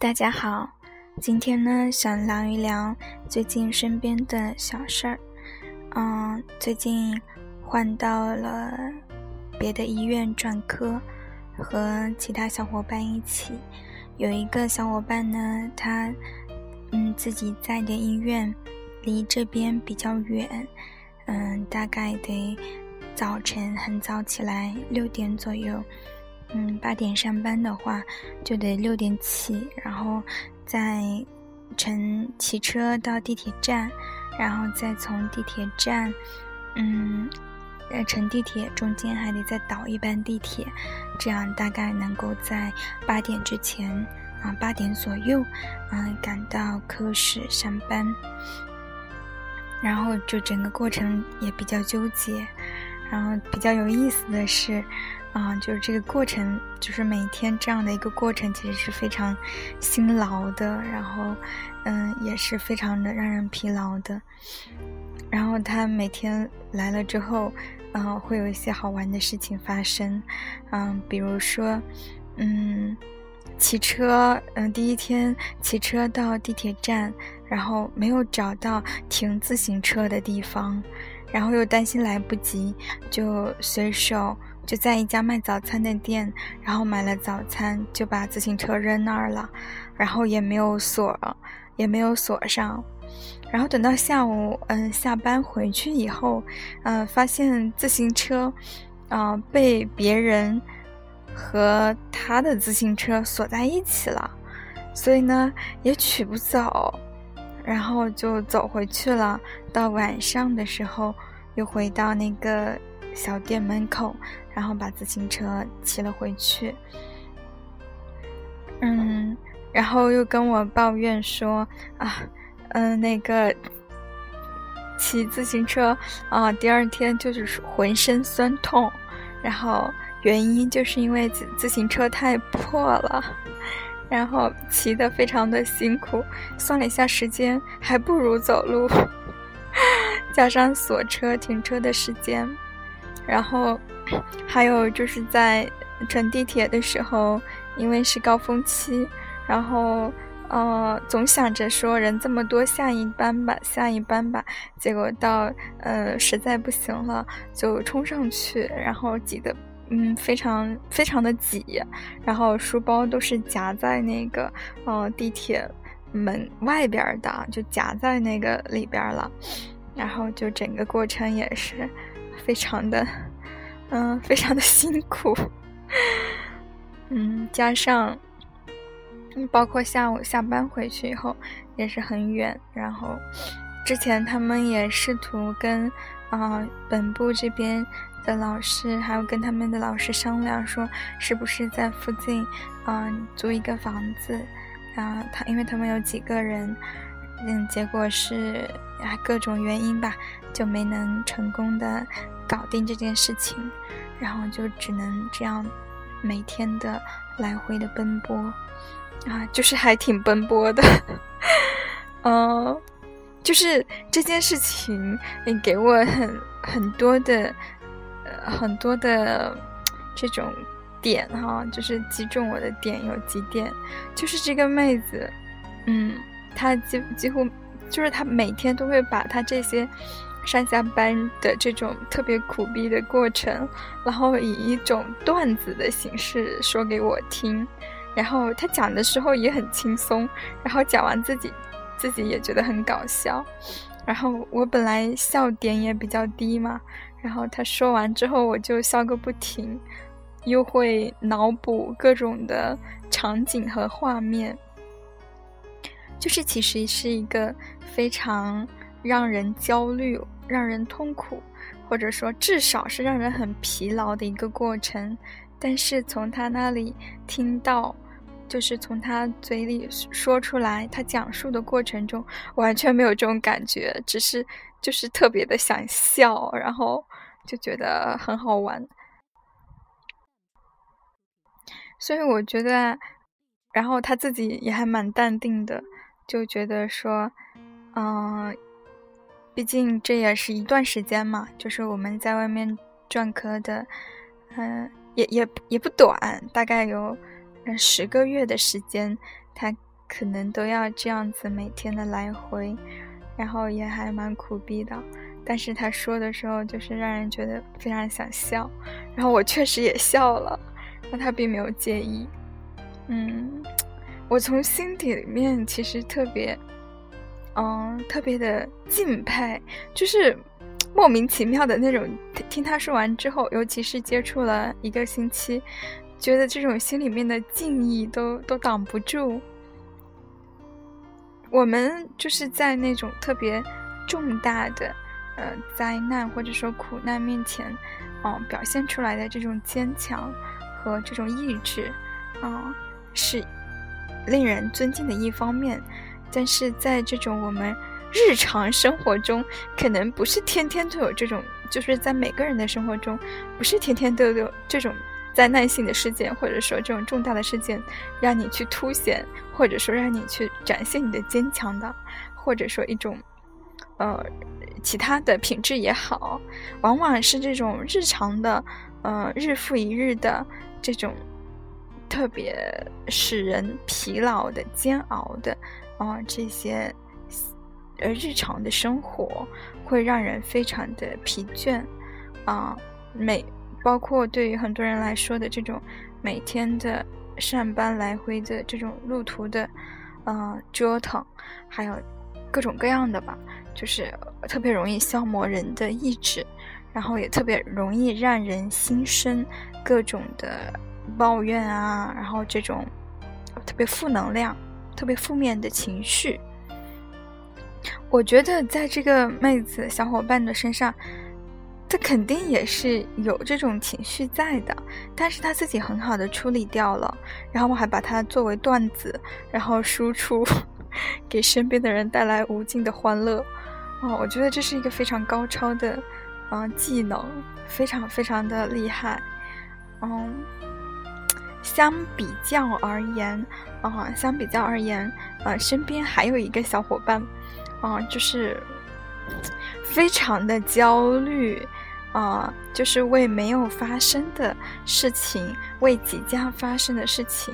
大家好，今天呢想聊一聊最近身边的小事儿。嗯，最近换到了别的医院转科，和其他小伙伴一起。有一个小伙伴呢，他嗯自己在的医院离这边比较远，嗯，大概得早晨很早起来，六点左右。嗯，八点上班的话，就得六点起，然后再乘骑车到地铁站，然后再从地铁站，嗯，呃，乘地铁中间还得再倒一班地铁，这样大概能够在八点之前，啊，八点左右，嗯，赶到科室上班。然后就整个过程也比较纠结，然后比较有意思的是。啊，就是这个过程，就是每天这样的一个过程，其实是非常辛劳的，然后，嗯，也是非常的让人疲劳的。然后他每天来了之后，嗯，会有一些好玩的事情发生，嗯，比如说，嗯，骑车，嗯，第一天骑车到地铁站，然后没有找到停自行车的地方，然后又担心来不及，就随手。就在一家卖早餐的店，然后买了早餐，就把自行车扔那儿了，然后也没有锁，也没有锁上。然后等到下午，嗯，下班回去以后，嗯，发现自行车，啊，被别人和他的自行车锁在一起了，所以呢，也取不走，然后就走回去了。到晚上的时候，又回到那个。小店门口，然后把自行车骑了回去。嗯，然后又跟我抱怨说啊，嗯，那个骑自行车啊，第二天就是浑身酸痛，然后原因就是因为自自行车太破了，然后骑的非常的辛苦，算了一下时间，还不如走路，加上锁车停车的时间。然后，还有就是在乘地铁的时候，因为是高峰期，然后呃，总想着说人这么多，下一班吧，下一班吧。结果到呃实在不行了，就冲上去，然后挤得嗯非常非常的挤，然后书包都是夹在那个呃地铁门外边的，就夹在那个里边了，然后就整个过程也是。非常的，嗯，非常的辛苦，嗯，加上，包括下午下班回去以后也是很远，然后之前他们也试图跟啊本部这边的老师，还有跟他们的老师商量，说是不是在附近嗯租一个房子，啊，他因为他们有几个人。嗯，结果是啊，各种原因吧，就没能成功的搞定这件事情，然后就只能这样每天的来回的奔波，啊，就是还挺奔波的，嗯，就是这件事情，你给我很很多的呃很多的这种点哈，就是击中我的点有几点，就是这个妹子，嗯。他几几乎就是他每天都会把他这些上下班的这种特别苦逼的过程，然后以一种段子的形式说给我听，然后他讲的时候也很轻松，然后讲完自己自己也觉得很搞笑，然后我本来笑点也比较低嘛，然后他说完之后我就笑个不停，又会脑补各种的场景和画面。就是其实是一个非常让人焦虑、让人痛苦，或者说至少是让人很疲劳的一个过程。但是从他那里听到，就是从他嘴里说出来，他讲述的过程中完全没有这种感觉，只是就是特别的想笑，然后就觉得很好玩。所以我觉得，然后他自己也还蛮淡定的。就觉得说，嗯，毕竟这也是一段时间嘛，就是我们在外面转科的，嗯，也也也不短，大概有十个月的时间，他可能都要这样子每天的来回，然后也还蛮苦逼的。但是他说的时候，就是让人觉得非常想笑，然后我确实也笑了，但他并没有介意。嗯，我从心底里面其实特别，嗯，特别的敬佩，就是莫名其妙的那种。听他说完之后，尤其是接触了一个星期，觉得这种心里面的敬意都都挡不住。我们就是在那种特别重大的。呃，灾难或者说苦难面前，哦，表现出来的这种坚强和这种意志，啊，是令人尊敬的一方面。但是在这种我们日常生活中，可能不是天天都有这种，就是在每个人的生活中，不是天天都有这种灾难性的事件，或者说这种重大的事件，让你去凸显，或者说让你去展现你的坚强的，或者说一种。呃，其他的品质也好，往往是这种日常的，呃，日复一日的这种特别使人疲劳的煎熬的，啊，这些呃日常的生活会让人非常的疲倦，啊，每包括对于很多人来说的这种每天的上班来回的这种路途的，呃，折腾，还有各种各样的吧。就是特别容易消磨人的意志，然后也特别容易让人心生各种的抱怨啊，然后这种特别负能量、特别负面的情绪。我觉得在这个妹子小伙伴的身上，她肯定也是有这种情绪在的，但是她自己很好的处理掉了，然后我还把它作为段子，然后输出 给身边的人，带来无尽的欢乐。哦，我觉得这是一个非常高超的，嗯，技能，非常非常的厉害。嗯，相比较而言，啊，相比较而言，啊，身边还有一个小伙伴，啊，就是非常的焦虑，啊，就是为没有发生的事情，为即将发生的事情，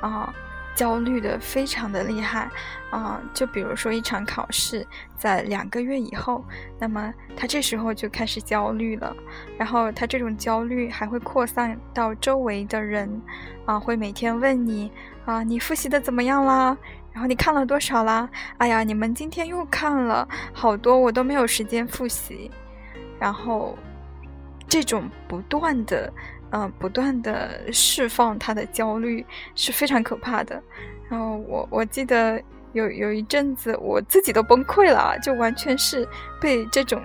啊。焦虑的非常的厉害，啊，就比如说一场考试在两个月以后，那么他这时候就开始焦虑了，然后他这种焦虑还会扩散到周围的人，啊，会每天问你，啊，你复习的怎么样啦？然后你看了多少啦？哎呀，你们今天又看了好多，我都没有时间复习，然后这种不断的。嗯，不断的释放他的焦虑是非常可怕的。然后我我记得有有一阵子我自己都崩溃了，就完全是被这种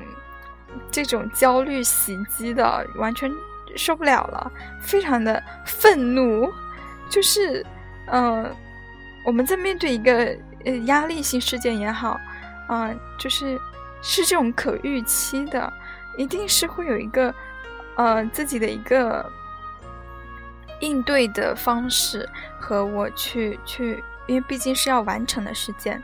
这种焦虑袭击的，完全受不了了，非常的愤怒。就是嗯，我们在面对一个呃压力性事件也好，啊，就是是这种可预期的，一定是会有一个呃自己的一个。应对的方式和我去去，因为毕竟是要完成的事件，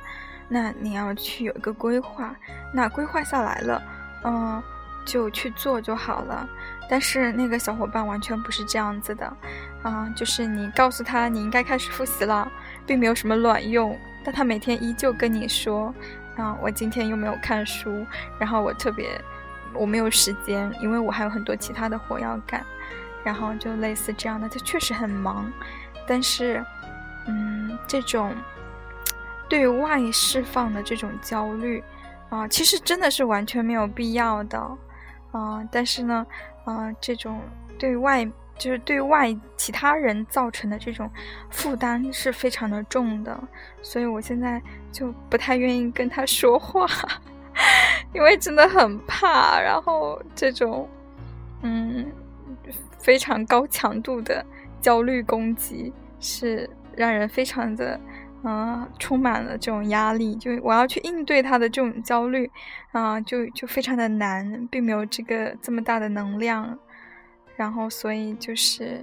那你要去有一个规划，那规划下来了，嗯，就去做就好了。但是那个小伙伴完全不是这样子的，啊，就是你告诉他你应该开始复习了，并没有什么卵用，但他每天依旧跟你说，啊，我今天又没有看书，然后我特别我没有时间，因为我还有很多其他的活要干。然后就类似这样的，他确实很忙，但是，嗯，这种对外释放的这种焦虑啊，其实真的是完全没有必要的啊。但是呢，啊，这种对外就是对外其他人造成的这种负担是非常的重的，所以我现在就不太愿意跟他说话，因为真的很怕。然后这种，嗯。非常高强度的焦虑攻击是让人非常的，嗯，充满了这种压力。就我要去应对他的这种焦虑，啊，就就非常的难，并没有这个这么大的能量。然后，所以就是，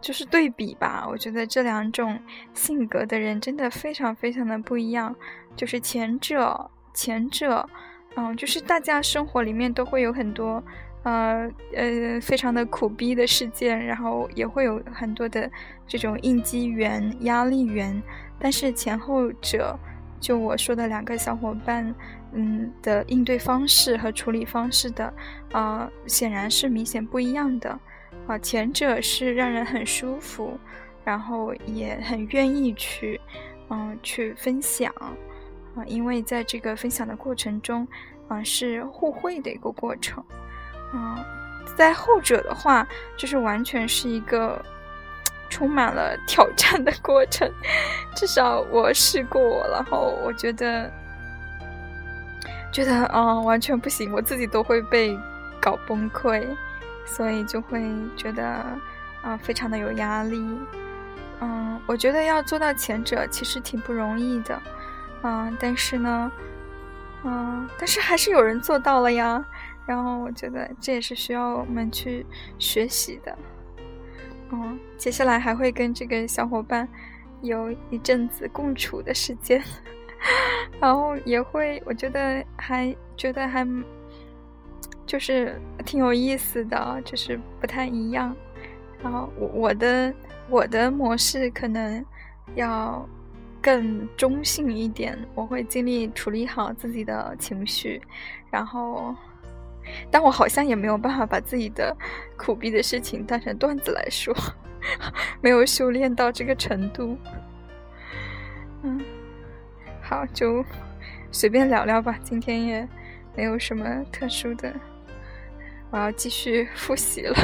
就是对比吧。我觉得这两种性格的人真的非常非常的不一样。就是前者，前者，嗯，就是大家生活里面都会有很多。呃呃非常的苦逼的事件，然后也会有很多的这种应激源、压力源，但是前后者，就我说的两个小伙伴，嗯的应对方式和处理方式的，啊，显然是明显不一样的。啊，前者是让人很舒服，然后也很愿意去，嗯，去分享，啊，因为在这个分享的过程中，啊，是互惠的一个过程，嗯，在后者的话，就是完全是一个充满了挑战的过程，至少我试过，然后我觉得，觉得啊，完全不行，我自己都会被搞崩溃。所以就会觉得啊，非常的有压力。嗯，我觉得要做到前者其实挺不容易的。嗯，但是呢，嗯，但是还是有人做到了呀。然后我觉得这也是需要我们去学习的。嗯，接下来还会跟这个小伙伴有一阵子共处的时间，然后也会，我觉得还觉得还。就是挺有意思的，就是不太一样。然后我我的我的模式可能要更中性一点，我会尽力处理好自己的情绪。然后，但我好像也没有办法把自己的苦逼的事情当成段子来说，没有修炼到这个程度。嗯，好，就随便聊聊吧。今天也没有什么特殊的。我要继续复习了。